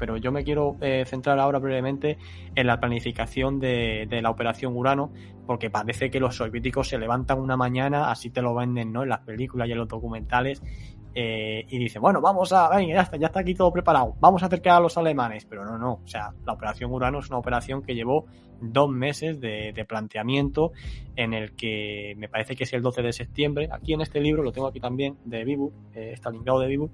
pero yo me quiero eh, centrar ahora brevemente en la planificación de, de, la operación Urano, porque parece que los soviéticos se levantan una mañana, así te lo venden ¿no? en las películas y en los documentales, eh, y dice, bueno, vamos a, venga, ya está, ya está aquí todo preparado, vamos a acercar a los alemanes, pero no, no, o sea, la operación Urano es una operación que llevó dos meses de, de, planteamiento en el que me parece que es el 12 de septiembre, aquí en este libro, lo tengo aquí también, de Vibu, eh, Stalingrado de Vibu,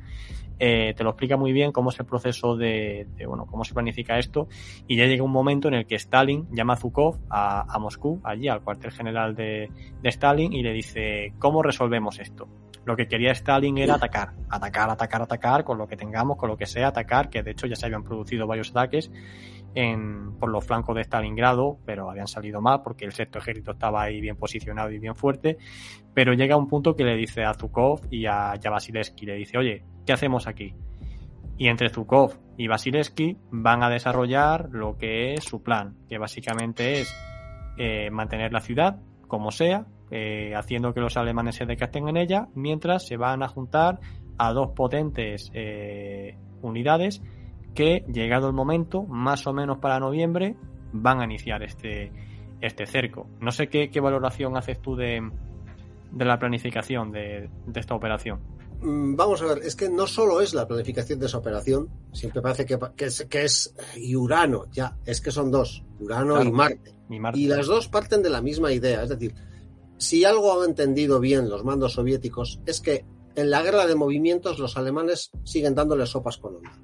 eh, te lo explica muy bien cómo es el proceso de, de, bueno, cómo se planifica esto, y ya llega un momento en el que Stalin llama a Zhukov a, a Moscú, allí al cuartel general de, de Stalin, y le dice, ¿cómo resolvemos esto? lo que quería Stalin era atacar, atacar, atacar, atacar, con lo que tengamos, con lo que sea, atacar, que de hecho ya se habían producido varios ataques en, por los flancos de Stalingrado, pero habían salido mal porque el sexto ejército estaba ahí bien posicionado y bien fuerte, pero llega un punto que le dice a Zukov y a, Vasilevsky, le dice, oye, ¿qué hacemos aquí? Y entre Zukov y Vasilevsky van a desarrollar lo que es su plan, que básicamente es eh, mantener la ciudad como sea, eh, haciendo que los alemanes se decasten en ella, mientras se van a juntar a dos potentes eh, unidades que, llegado el momento, más o menos para noviembre, van a iniciar este, este cerco. No sé qué, qué valoración haces tú de, de la planificación de, de, esta operación. Vamos a ver, es que no solo es la planificación de esa operación, siempre parece que, que, es, que es y Urano, ya, es que son dos, Urano claro, y, Marte. y Marte. Y las dos parten de la misma idea, es decir, si algo han entendido bien los mandos soviéticos es que en la guerra de movimientos los alemanes siguen dándole sopas con onda.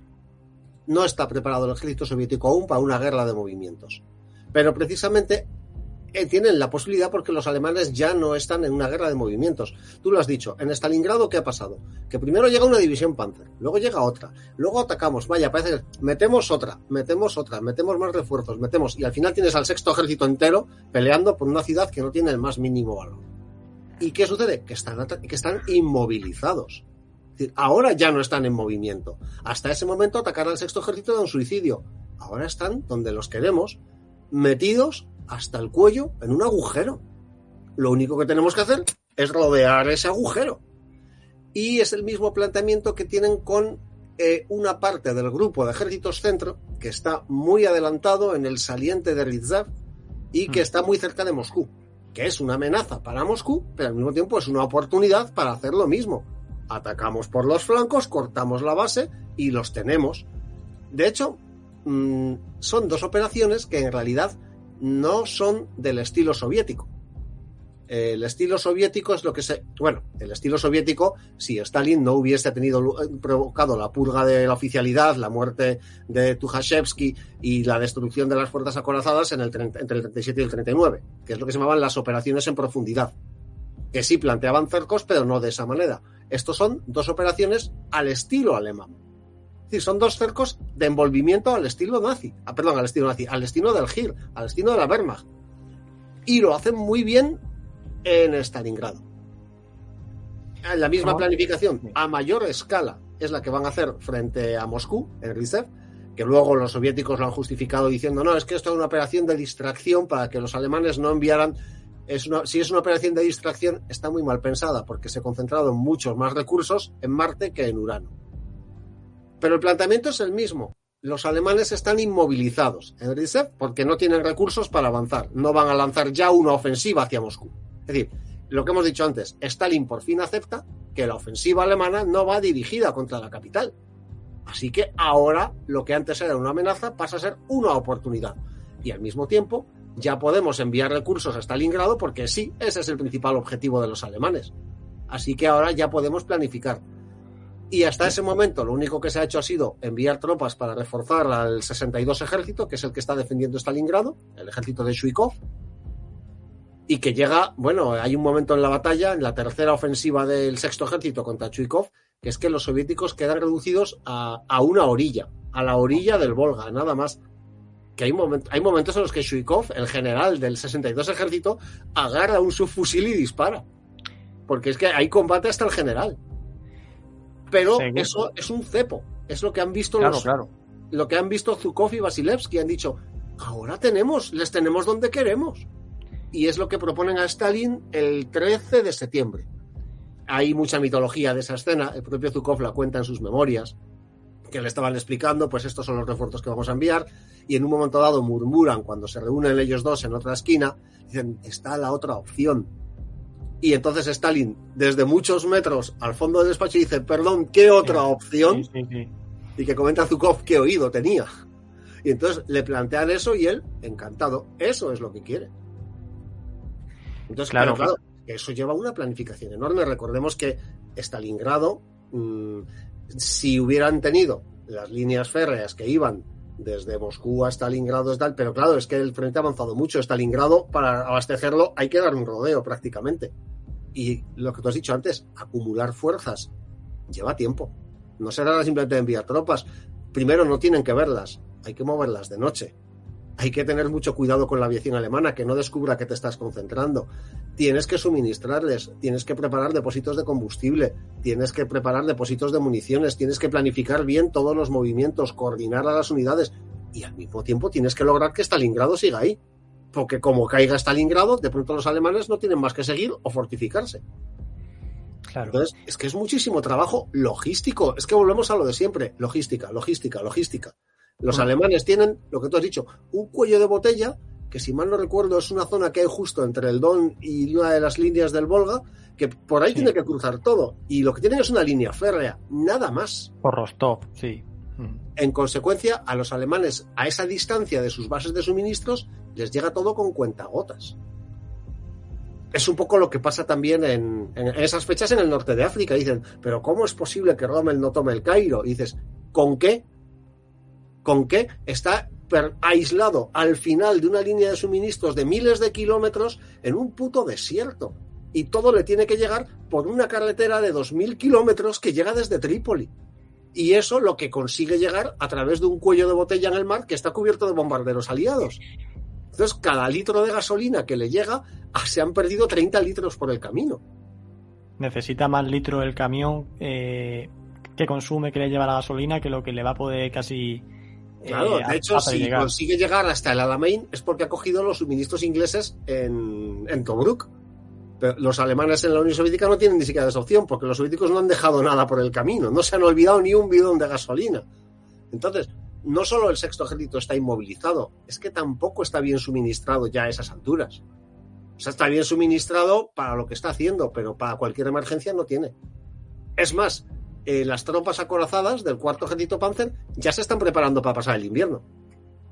No está preparado el ejército soviético aún para una guerra de movimientos. Pero precisamente eh, tienen la posibilidad porque los alemanes ya no están en una guerra de movimientos. Tú lo has dicho, en Stalingrado, ¿qué ha pasado? Que primero llega una división Panzer, luego llega otra, luego atacamos, vaya, parece que metemos otra, metemos otra, metemos más refuerzos, metemos, y al final tienes al sexto ejército entero peleando por una ciudad que no tiene el más mínimo valor. ¿Y qué sucede? Que están, que están inmovilizados. Es decir, ahora ya no están en movimiento. Hasta ese momento atacar al sexto ejército era un suicidio. Ahora están donde los queremos, metidos hasta el cuello en un agujero. Lo único que tenemos que hacer es rodear ese agujero. Y es el mismo planteamiento que tienen con eh, una parte del grupo de ejércitos centro que está muy adelantado en el saliente de Rizzav y que está muy cerca de Moscú, que es una amenaza para Moscú, pero al mismo tiempo es una oportunidad para hacer lo mismo. Atacamos por los flancos, cortamos la base y los tenemos. De hecho, mmm, son dos operaciones que en realidad no son del estilo soviético. El estilo soviético es lo que se. Bueno, el estilo soviético, si Stalin no hubiese tenido provocado la purga de la oficialidad, la muerte de Tukhachevsky y la destrucción de las fuerzas acorazadas en el, entre el 37 y el 39, que es lo que se llamaban las operaciones en profundidad, que sí planteaban cercos, pero no de esa manera. Estos son dos operaciones al estilo alemán. Es decir, son dos cercos de envolvimiento al estilo nazi, ah, perdón, al estilo nazi, al estilo del GIR, al estilo de la Wehrmacht. Y lo hacen muy bien en Stalingrado. La misma planificación a mayor escala es la que van a hacer frente a Moscú, en Rizev, que luego los soviéticos lo han justificado diciendo, no, es que esto es una operación de distracción para que los alemanes no enviaran... Es una, si es una operación de distracción, está muy mal pensada, porque se ha concentrado muchos más recursos en Marte que en Urano. Pero el planteamiento es el mismo. Los alemanes están inmovilizados en Rizev porque no tienen recursos para avanzar. No van a lanzar ya una ofensiva hacia Moscú. Es decir, lo que hemos dicho antes, Stalin por fin acepta que la ofensiva alemana no va dirigida contra la capital. Así que ahora lo que antes era una amenaza pasa a ser una oportunidad. Y al mismo tiempo ya podemos enviar recursos a Stalingrado porque sí, ese es el principal objetivo de los alemanes. Así que ahora ya podemos planificar. Y hasta ese momento lo único que se ha hecho ha sido enviar tropas para reforzar al 62 ejército, que es el que está defendiendo Stalingrado, el ejército de Shuikov, y que llega, bueno, hay un momento en la batalla, en la tercera ofensiva del sexto ejército contra Chuikov, que es que los soviéticos quedan reducidos a, una orilla, a la orilla del Volga, nada más. Que hay, hay momentos en los que Chuikov, el general del 62 ejército, agarra un subfusil y dispara. Porque es que hay combate hasta el general. Pero sí, eso es un cepo. Es lo que han visto claro, los, claro. lo que han visto Zukov y Vasilevsky. Han dicho, ahora tenemos, les tenemos donde queremos y es lo que proponen a Stalin el 13 de septiembre. Hay mucha mitología de esa escena, el propio Zukov la cuenta en sus memorias, que le estaban explicando, pues estos son los refuerzos que vamos a enviar, y en un momento dado murmuran cuando se reúnen ellos dos en otra esquina, dicen, está la otra opción. Y entonces Stalin, desde muchos metros al fondo del despacho, dice, perdón, ¿qué otra opción? y que comenta Zukov qué oído tenía. Y entonces le plantean eso y él, encantado, eso es lo que quiere. Entonces, claro, claro, eso lleva una planificación enorme. Recordemos que Stalingrado, mm, si hubieran tenido las líneas férreas que iban desde Moscú a Stalingrado, tal, pero claro, es que el frente ha avanzado mucho. Stalingrado, para abastecerlo, hay que dar un rodeo prácticamente. Y lo que tú has dicho antes, acumular fuerzas lleva tiempo. No será simplemente enviar tropas. Primero, no tienen que verlas, hay que moverlas de noche. Hay que tener mucho cuidado con la aviación alemana, que no descubra que te estás concentrando. Tienes que suministrarles, tienes que preparar depósitos de combustible, tienes que preparar depósitos de municiones, tienes que planificar bien todos los movimientos, coordinar a las unidades y al mismo tiempo tienes que lograr que Stalingrado siga ahí. Porque como caiga Stalingrado, de pronto los alemanes no tienen más que seguir o fortificarse. Claro. Entonces, es que es muchísimo trabajo logístico. Es que volvemos a lo de siempre. Logística, logística, logística. Los alemanes tienen, lo que tú has dicho, un cuello de botella, que si mal no recuerdo es una zona que hay justo entre el Don y una de las líneas del Volga, que por ahí tiene que cruzar todo. Y lo que tienen es una línea férrea, nada más. Por Rostov, sí. Mm. En consecuencia, a los alemanes, a esa distancia de sus bases de suministros, les llega todo con cuentagotas. Es un poco lo que pasa también en, en, esas fechas en el norte de África. Dicen, pero ¿cómo es posible que Rommel no tome el Cairo? Dices, ¿con qué? con que está aislado al final de una línea de suministros de miles de kilómetros en un puto desierto. Y todo le tiene que llegar por una carretera de 2.000 kilómetros que llega desde Trípoli. Y eso lo que consigue llegar a través de un cuello de botella en el mar que está cubierto de bombarderos aliados. Entonces, cada litro de gasolina que le llega, ah, se han perdido 30 litros por el camino. Necesita más litro el camión eh, que consume, que le lleva la gasolina, que lo que le va a poder casi Claro, eh, de hecho, si consigue llegar hasta el Alamein es porque ha cogido los suministros ingleses en, en Tobruk. Pero los alemanes en la Unión Soviética no tienen ni siquiera esa opción, porque los soviéticos no han dejado nada por el camino, no se han olvidado ni un bidón de gasolina. Entonces, no solo el sexto ejército está inmovilizado, es que tampoco está bien suministrado ya a esas alturas. O sea, está bien suministrado para lo que está haciendo, pero para cualquier emergencia no tiene. Es más, eh, las tropas acorazadas del cuarto ejército Panzer ya se están preparando para pasar el invierno.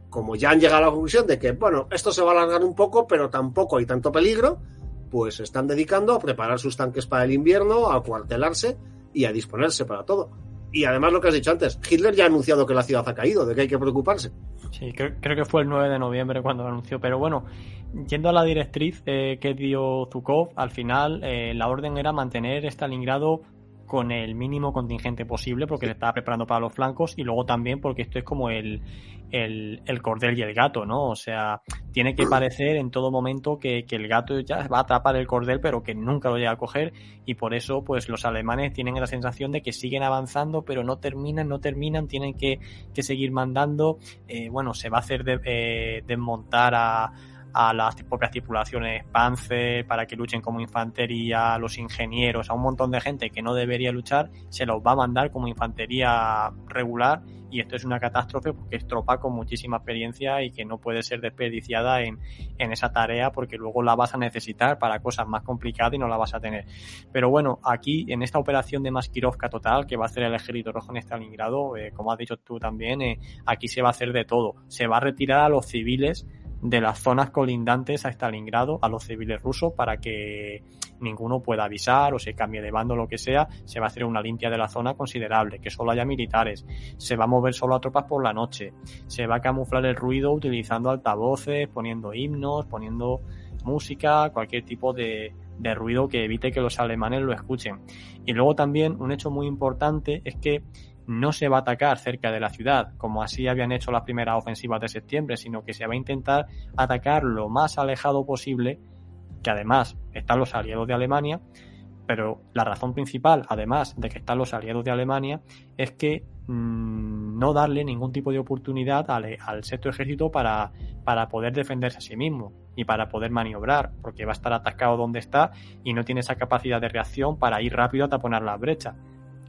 Como ya han llegado a la conclusión de que, bueno, esto se va a alargar un poco, pero tampoco hay tanto peligro, pues se están dedicando a preparar sus tanques para el invierno, a acuartelarse y a disponerse para todo. Y además lo que has dicho antes, Hitler ya ha anunciado que la ciudad ha caído, de que hay que preocuparse. Sí, creo, que fue el 9 de noviembre cuando lo anunció, pero bueno, yendo a la directriz eh, que dio Zukov, al final eh, la orden era mantener Stalingrado con el mínimo contingente posible porque se estaba preparando para los flancos y luego también porque esto es como el, el, cordel y el gato, ¿no? O sea, tiene que parecer en todo momento que, el gato ya va a atrapar el cordel pero que nunca lo llega a coger y por eso pues los alemanes tienen la sensación de que siguen avanzando pero no terminan, no terminan, tienen que, seguir mandando, eh, bueno, se va a hacer eh, desmontar a a las propias tripulaciones Panzer para que luchen como infantería, a los ingenieros, a un montón de gente que no debería luchar, se los va a mandar como infantería regular y esto es una catástrofe porque es tropa con muchísima experiencia y que no puede ser desperdiciada en, en esa tarea porque luego la vas a necesitar para cosas más complicadas y no la vas a tener. Pero bueno, aquí en esta operación de Maskirovka total que va a hacer el ejército rojo en Stalingrado, eh, como has dicho tú también, eh, aquí se va a hacer de todo. Se va a retirar a los civiles de las zonas colindantes a Stalingrado a los civiles rusos para que ninguno pueda avisar o se cambie de bando o lo que sea, se va a hacer una limpia de la zona considerable, que solo haya militares, se va a mover solo a tropas por la noche, se va a camuflar el ruido utilizando altavoces, poniendo himnos, poniendo música, cualquier tipo de, de ruido que evite que los alemanes lo escuchen. Y luego también un hecho muy importante es que no se va a atacar cerca de la ciudad, como así habían hecho las primeras ofensivas de septiembre, sino que se va a intentar atacar lo más alejado posible, que además están los aliados de Alemania, pero la razón principal, además de que están los aliados de Alemania, es que mm, no darle ningún tipo de oportunidad al, sexto ejército para, para poder defenderse a sí mismo y para poder maniobrar, porque va a estar atascado donde está y no tiene esa capacidad de reacción para ir rápido a taponar las brechas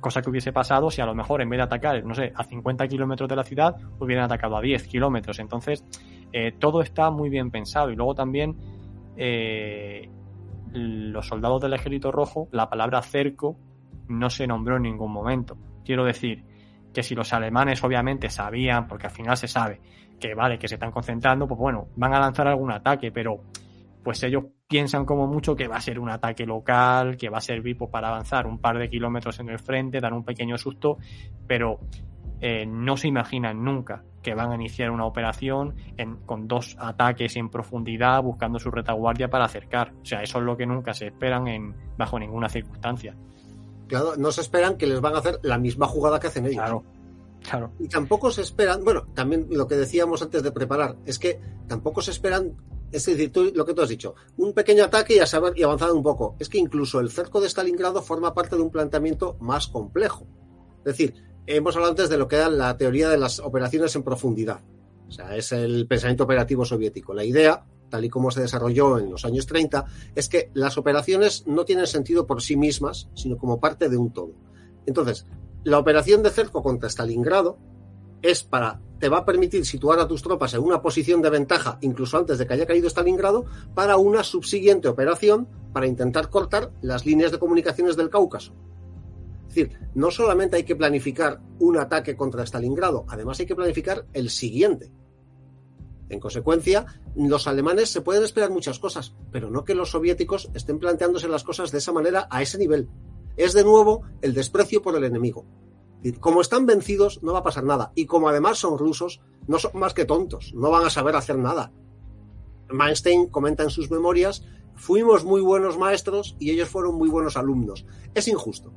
cosa que hubiese pasado si a lo mejor en vez de atacar, no sé, a 50 kilómetros de la ciudad, hubieran atacado a 10 kilómetros. Entonces, eh, todo está muy bien pensado. Y luego también eh, los soldados del ejército rojo, la palabra cerco no se nombró en ningún momento. Quiero decir que si los alemanes obviamente sabían, porque al final se sabe que vale, que se están concentrando, pues bueno, van a lanzar algún ataque, pero pues ellos piensan como mucho que va a ser un ataque local, que va a servir pues, para avanzar un par de kilómetros en el frente, dar un pequeño susto, pero eh, no se imaginan nunca que van a iniciar una operación con dos ataques en profundidad buscando su retaguardia para acercar. O sea, eso es lo que nunca se esperan en, bajo ninguna circunstancia. Claro, no se esperan que les van a hacer la misma jugada que hacen ellos. Claro, claro. Y tampoco se esperan, bueno, también lo que decíamos antes de preparar, es que tampoco se esperan es decir, lo que tú has dicho, un pequeño ataque y avanzar un poco. Es que incluso el cerco de Stalingrado forma parte de un planteamiento más complejo. Es decir, hemos hablado antes de lo que era la teoría de las operaciones en profundidad. O sea, es el pensamiento operativo soviético. La idea, tal y como se desarrolló en los años 30, es que las operaciones no tienen sentido por sí mismas, sino como parte de un todo. Entonces, la operación de cerco contra Stalingrado es para, te va a permitir situar a tus tropas en una posición de ventaja, incluso antes de que haya caído Stalingrado, para una subsiguiente operación para intentar cortar las líneas de comunicaciones del Cáucaso. Es decir, no solamente hay que planificar un ataque contra Stalingrado, además hay que planificar el siguiente. En consecuencia, los alemanes se pueden esperar muchas cosas, pero no que los soviéticos estén planteándose las cosas de esa manera a ese nivel. Es de nuevo el desprecio por el enemigo. Como están vencidos, no va a pasar nada. Y como además son rusos, no son más que tontos, no van a saber hacer nada. Manstein comenta en sus memorias, fuimos muy buenos maestros y ellos fueron muy buenos alumnos. Es injusto.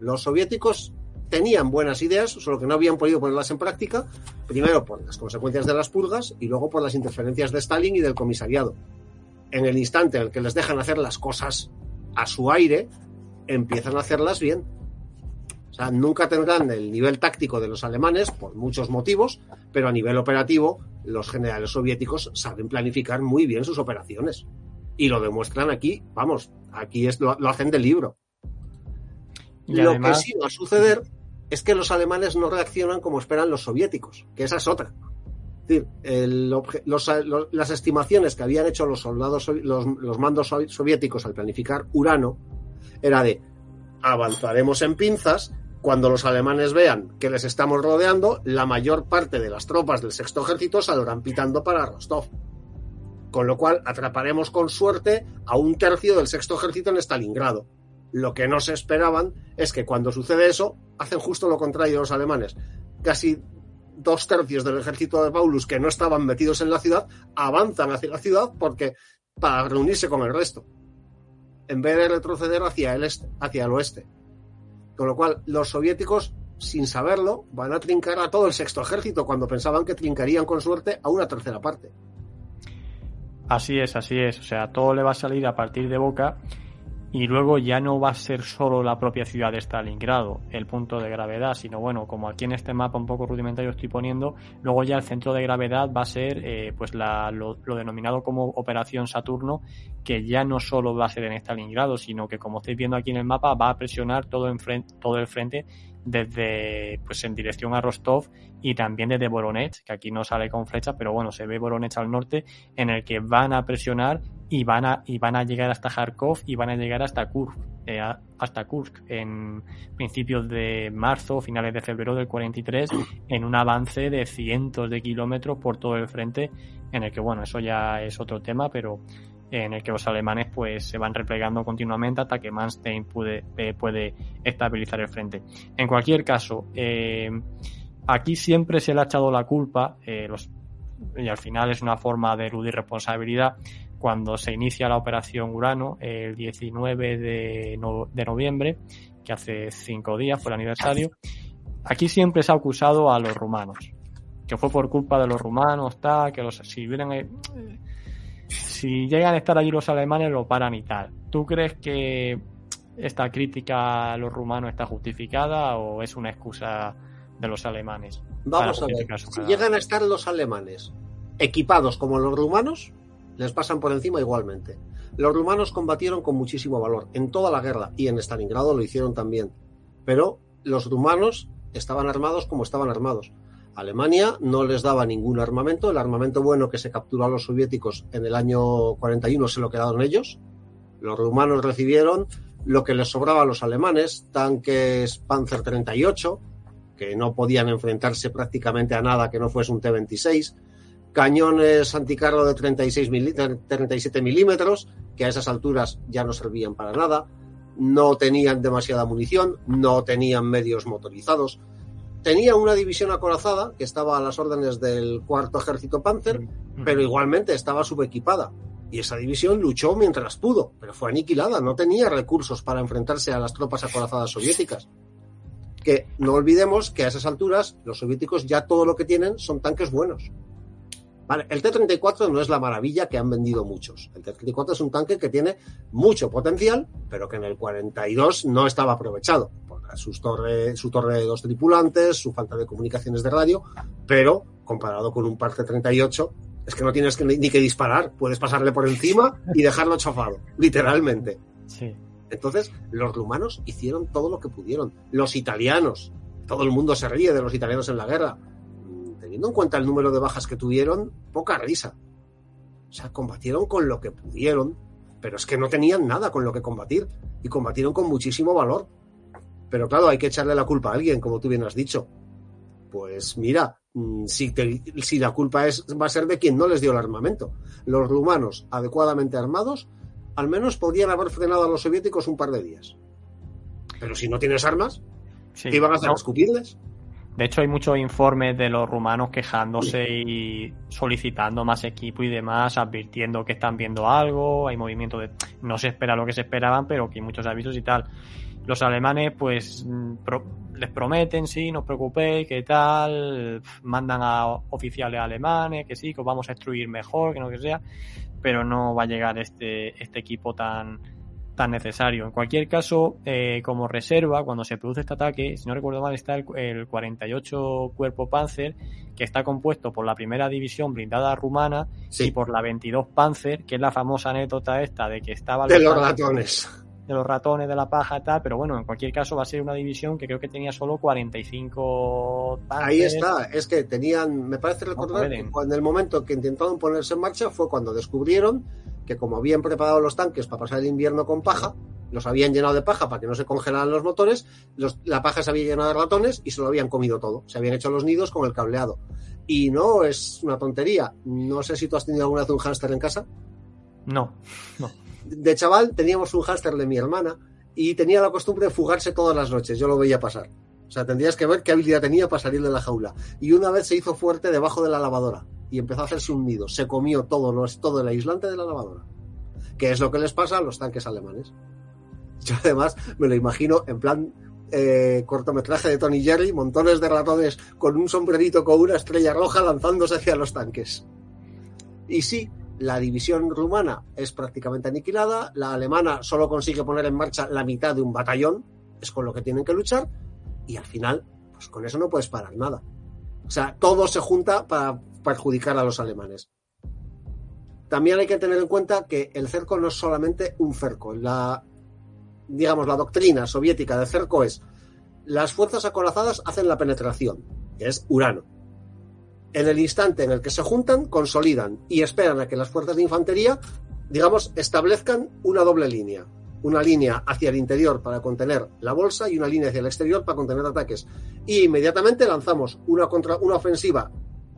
Los soviéticos tenían buenas ideas, solo que no habían podido ponerlas en práctica, primero por las consecuencias de las purgas y luego por las interferencias de Stalin y del comisariado. En el instante en el que les dejan hacer las cosas a su aire, empiezan a hacerlas bien. O sea, nunca tendrán el nivel táctico de los alemanes por muchos motivos, pero a nivel operativo los generales soviéticos saben planificar muy bien sus operaciones. Y lo demuestran aquí, vamos, aquí es, lo hacen del libro lo que sí va a suceder es que los alemanes no reaccionan como esperan los soviéticos, que esa es otra. Es decir, las estimaciones que habían hecho los soldados, los, los mandos soviéticos al planificar Urano, era de avanzaremos en pinzas, cuando los alemanes vean que les estamos rodeando, la mayor parte de las tropas del sexto ejército saldrán pitando para Rostov. Con lo cual atraparemos con suerte a un tercio del sexto ejército en Stalingrado. Lo que no se esperaban es que cuando sucede eso, hacen justo lo contrario los alemanes. Casi dos tercios del ejército de Paulus que no estaban metidos en la ciudad avanzan hacia la ciudad porque para reunirse con el resto, en vez de retroceder hacia el este, hacia el oeste. Con lo cual, los soviéticos, sin saberlo, van a trincar a todo el sexto ejército cuando pensaban que trincarían con suerte a una tercera parte. Así es, así es. O sea, todo le va a salir a partir de boca y luego ya no va a ser solo la propia ciudad de Stalingrado el punto de gravedad, sino bueno, como aquí en este mapa un poco rudimentario estoy poniendo, luego ya el centro de gravedad va a ser eh, pues la, lo, denominado como Operación Saturno, que ya no solo va a ser en Stalingrado, sino que como estáis viendo aquí en el mapa va a presionar todo, todo el frente desde pues en dirección a Rostov y también desde Voronezh, que aquí no sale con flecha, pero bueno, se ve Voronezh al norte, en el que van a presionar y van a, y van a llegar hasta Kharkov y van a llegar hasta Kursk, eh, hasta Kursk en principios de marzo, finales de febrero del 43, en un avance de cientos de kilómetros por todo el frente, en el que bueno, eso ya es otro tema, pero en el que los alemanes pues se van replegando continuamente hasta que Manstein puede, eh, puede estabilizar el frente. En cualquier caso, eh, aquí siempre se le ha echado la culpa, eh, los, y al final es una forma de eludir responsabilidad, cuando se inicia la operación Urano, el 19 de, de noviembre, que hace cinco días fue el aniversario, aquí siempre se ha acusado a los rumanos, que fue por culpa de los rumanos, tal, que los, si hubieran si llegan a estar allí los alemanes lo paran y tal. ¿Tú crees que esta crítica a los rumanos está justificada o es una excusa de los alemanes? Vamos a ver, si llegan a estar los alemanes equipados como los rumanos, les pasan por encima igualmente. Los rumanos combatieron con muchísimo valor en toda la guerra y en Stalingrado lo hicieron también. Pero los rumanos estaban armados como estaban armados. Alemania no les daba ningún armamento. El armamento bueno que se capturó a los soviéticos en el año 41 se lo quedaron ellos. Los rumanos recibieron lo que les sobraba a los alemanes, tanques Panzer 38, que no podían enfrentarse prácticamente a nada que no fuese un T-26, cañones anticarro de 36 37 milímetros, que a esas alturas ya no servían para nada, no tenían demasiada munición, no tenían medios motorizados, tenía una división acorazada que estaba a las órdenes del cuarto ejército Panzer, pero igualmente estaba subequipada. Y esa división luchó mientras pudo, pero fue aniquilada, no tenía recursos para enfrentarse a las tropas acorazadas soviéticas. Que no olvidemos que a esas alturas los soviéticos ya todo lo que tienen son tanques buenos. Vale, el T-34 no es la maravilla que han vendido muchos. El T-34 es un tanque que tiene mucho potencial, pero que en el 42 no estaba aprovechado sus torre, su torre de dos tripulantes, su falta de comunicaciones de radio, pero comparado con un Parte 38, es que no tienes que, ni que disparar, puedes pasarle por encima y dejarlo chafado, literalmente. Entonces, los rumanos hicieron todo lo que pudieron. Los italianos, todo el mundo se ríe de los italianos en la guerra. Mm, teniendo en cuenta el número de bajas que tuvieron, poca risa. O sea, combatieron con lo que pudieron, pero es que no tenían nada con lo que combatir y combatieron con muchísimo valor. Pero claro, hay que echarle la culpa a alguien, como tú bien has dicho. Pues mira, mm, si, si la culpa es, va a ser de quien no les dio el armamento. Los rumanos, adecuadamente armados, al menos podrían haber frenado a los soviéticos un par de días. Pero si no tienes armas, ¿qué iban a hacer? ¿Escupirles? De hecho, hay muchos informes de los rumanos quejándose y solicitando más equipo y demás, advirtiendo que están viendo algo, hay movimiento de... No se espera lo que se esperaban, pero que hay muchos avisos y tal. Los alemanes, pues, mm, les prometen, sí, no os preocupéis, que tal, mandan a oficiales alemanes, que sí, que os vamos a destruir mejor, que no que sea, pero no va a llegar este, este equipo tan, tan necesario. En cualquier caso, eh, como reserva, cuando se produce este ataque, si no recuerdo mal, está el, 48 Cuerpo Panzer, que está compuesto por la primera división blindada rumana y por la 22 Panzer, que es la famosa anécdota esta de que estaba... De los ratones de los ratones, de la paja, tal, pero bueno, en cualquier caso va a ser una división que creo que tenía solo 45 Ahí está, es que tenían, me parece recordar que cuando el momento que intentaron ponerse en marcha fue cuando descubrieron que como habían preparado los tanques para pasar el invierno con paja, los habían llenado de paja para que no se congelaran los motores, la paja se había llenado de ratones y se lo habían comido todo, se habían hecho los nidos con el cableado. Y no es una tontería, no sé si tú has tenido alguna vez un hámster en casa. No, no de chaval teníamos un hámster de mi hermana y tenía la costumbre de fugarse todas las noches. Yo lo veía pasar. O sea, tendrías que ver qué habilidad tenía para salir de la jaula. Y una vez se hizo fuerte debajo de la lavadora y empezó a hacerse un nido. Se comió todo, todo el aislante de la lavadora. Que es lo que les pasa a los tanques alemanes. Yo además me lo imagino en plan eh, cortometraje de Tony Jerry, montones de ratones con un sombrerito con una estrella roja lanzándose hacia los tanques. Y sí, la división rumana es prácticamente aniquilada, la alemana solo consigue poner en marcha la mitad de un batallón, es con lo que tienen que luchar, y al final, pues con eso no puedes parar nada. O sea, todo se junta para perjudicar a los alemanes. También hay que tener en cuenta que el cerco no es solamente un cerco. La, digamos, la doctrina soviética de cerco es las fuerzas acorazadas hacen la penetración, que es Urano en el instante en el que se juntan, consolidan y esperan a que las fuerzas de infantería, digamos, establezcan una doble línea. Una línea hacia el interior para contener la bolsa y una línea hacia el exterior para contener ataques. Y inmediatamente lanzamos una, contra, una ofensiva.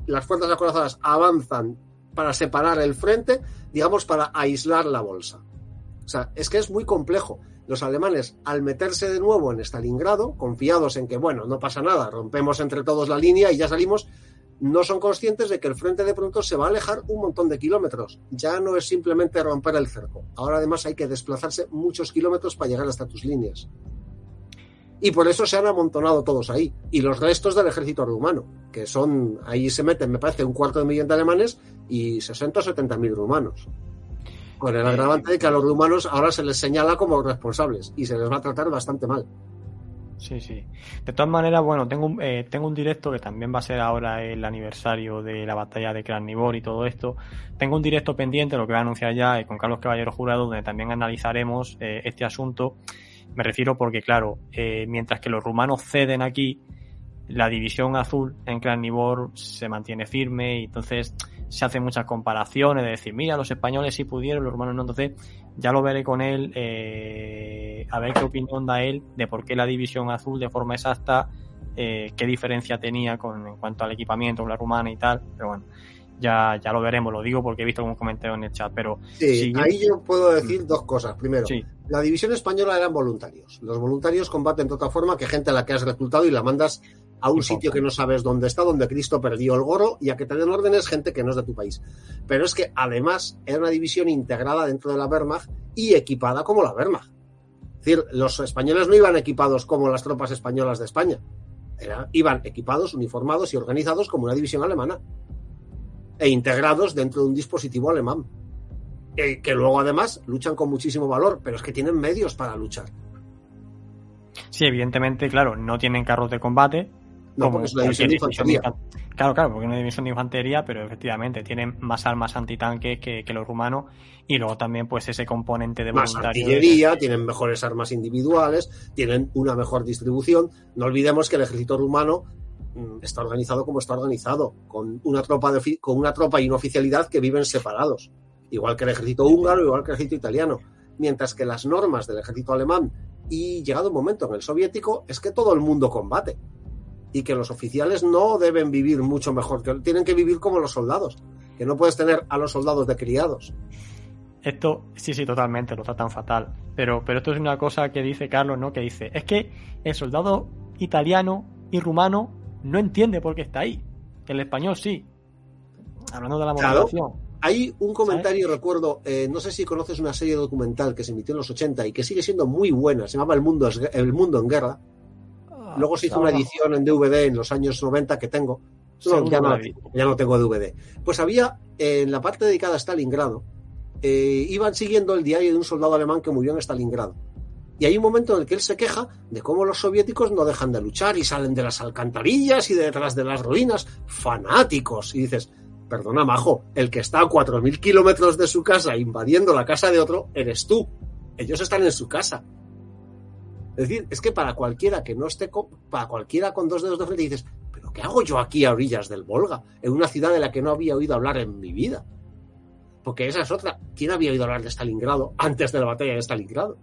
Las fuerzas acorazadas avanzan para separar el frente, digamos, para aislar la bolsa. O sea, es que es muy complejo. Los alemanes, al meterse de nuevo en Stalingrado, confiados en que, bueno, no pasa nada, rompemos entre todos la línea y ya salimos, no son conscientes de que el frente de pronto se va a alejar un montón de kilómetros. Ya no es simplemente romper el cerco. Ahora además hay que desplazarse muchos kilómetros para llegar hasta tus líneas. Y por eso se han amontonado todos ahí. Y los restos del ejército rumano, que son, ahí se meten, me parece, un cuarto de millón de alemanes y 60 o 70 mil rumanos. Con el agravante de que a los rumanos ahora se les señala como responsables y se les va a tratar bastante mal. Sí, sí. De todas maneras, bueno, tengo un, eh, tengo un directo que también va a ser ahora el aniversario de la batalla de Krasnivor y todo esto. Tengo un directo pendiente, lo que voy a anunciar ya, eh, con Carlos Caballero Jurado, donde también analizaremos eh, este asunto. Me refiero porque, claro, eh, mientras que los rumanos ceden aquí, la división azul en Nibor se mantiene firme y entonces se hacen muchas comparaciones de decir, mira, los españoles sí pudieron, los rumanos no. Entonces, ya lo veré con él, eh, a ver qué opinión da él de por qué la división azul de forma exacta, eh, qué diferencia tenía con, en cuanto al equipamiento con la rumana y tal. Pero bueno, ya, ya lo veremos, lo digo porque he visto un comentario en el chat. Pero sí, ahí yo puedo decir dos cosas. Primero, la división española eran voluntarios. Los voluntarios combaten de otra forma que gente a la que has reclutado y la mandas a un sitio que no sabes dónde está, donde Cristo perdió el goro y a que te den órdenes gente que no es de tu país. Pero es que además era una división integrada dentro de la Wehrmacht y equipada como la Wehrmacht. Es decir, los españoles no iban equipados como las tropas españolas de España. iban equipados, uniformados y organizados como una división alemana. E integrados dentro de un dispositivo alemán. Eh, que luego además luchan con muchísimo valor, pero es que tienen medios para luchar. Sí, evidentemente, claro, no tienen carros de combate, no, porque es una división de infantería. Claro, claro, porque es una división de infantería, pero efectivamente tienen más armas antitanques que, que los rumanos y luego también pues ese componente de más artillería, tienen mejores armas individuales, tienen una mejor distribución. No olvidemos que el ejército rumano mm, está organizado como está organizado, con una tropa de, con una tropa y una oficialidad que viven separados, igual que el ejército húngaro, igual que el ejército italiano, mientras que las normas del ejército alemán y llegado un momento en el soviético es que todo el mundo combate y que los oficiales no deben vivir mucho mejor, que tienen que vivir como los soldados, que no puedes tener a los soldados de criados. Esto, sí, sí, totalmente, lo tratan fatal. Pero, pero esto es una cosa que dice Carlos, ¿no? Que dice, es que el soldado italiano y rumano no entiende por qué está ahí. El español sí. Hablando de la motivación. Hay un comentario, recuerdo, eh, no sé si conoces una serie documental que se emitió en los 80 y que sigue siendo muy buena, se llama El Mundo, El Mundo en Guerra, Luego se hizo una edición en DVD en los años 90 que tengo. ya, no, tengo DVD. Pues había, en la parte dedicada a Stalingrado, eh, iban siguiendo el diario de un soldado alemán que murió en Stalingrado. Y hay un momento en el que él se queja de cómo los soviéticos no dejan de luchar y salen de las alcantarillas y detrás de las ruinas, fanáticos. Y dices, perdona, majo, el que está a 4.000 kilómetros de su casa invadiendo la casa de otro, eres tú. Ellos están en su casa. Es decir, es que para cualquiera que no esté, con, para cualquiera con dos dedos de frente dices, pero ¿qué hago yo aquí a orillas del Volga? En una ciudad de la que no había oído hablar en mi vida. Porque esa es otra. ¿Quién había oído hablar de Stalingrado antes de la batalla de Stalingrado?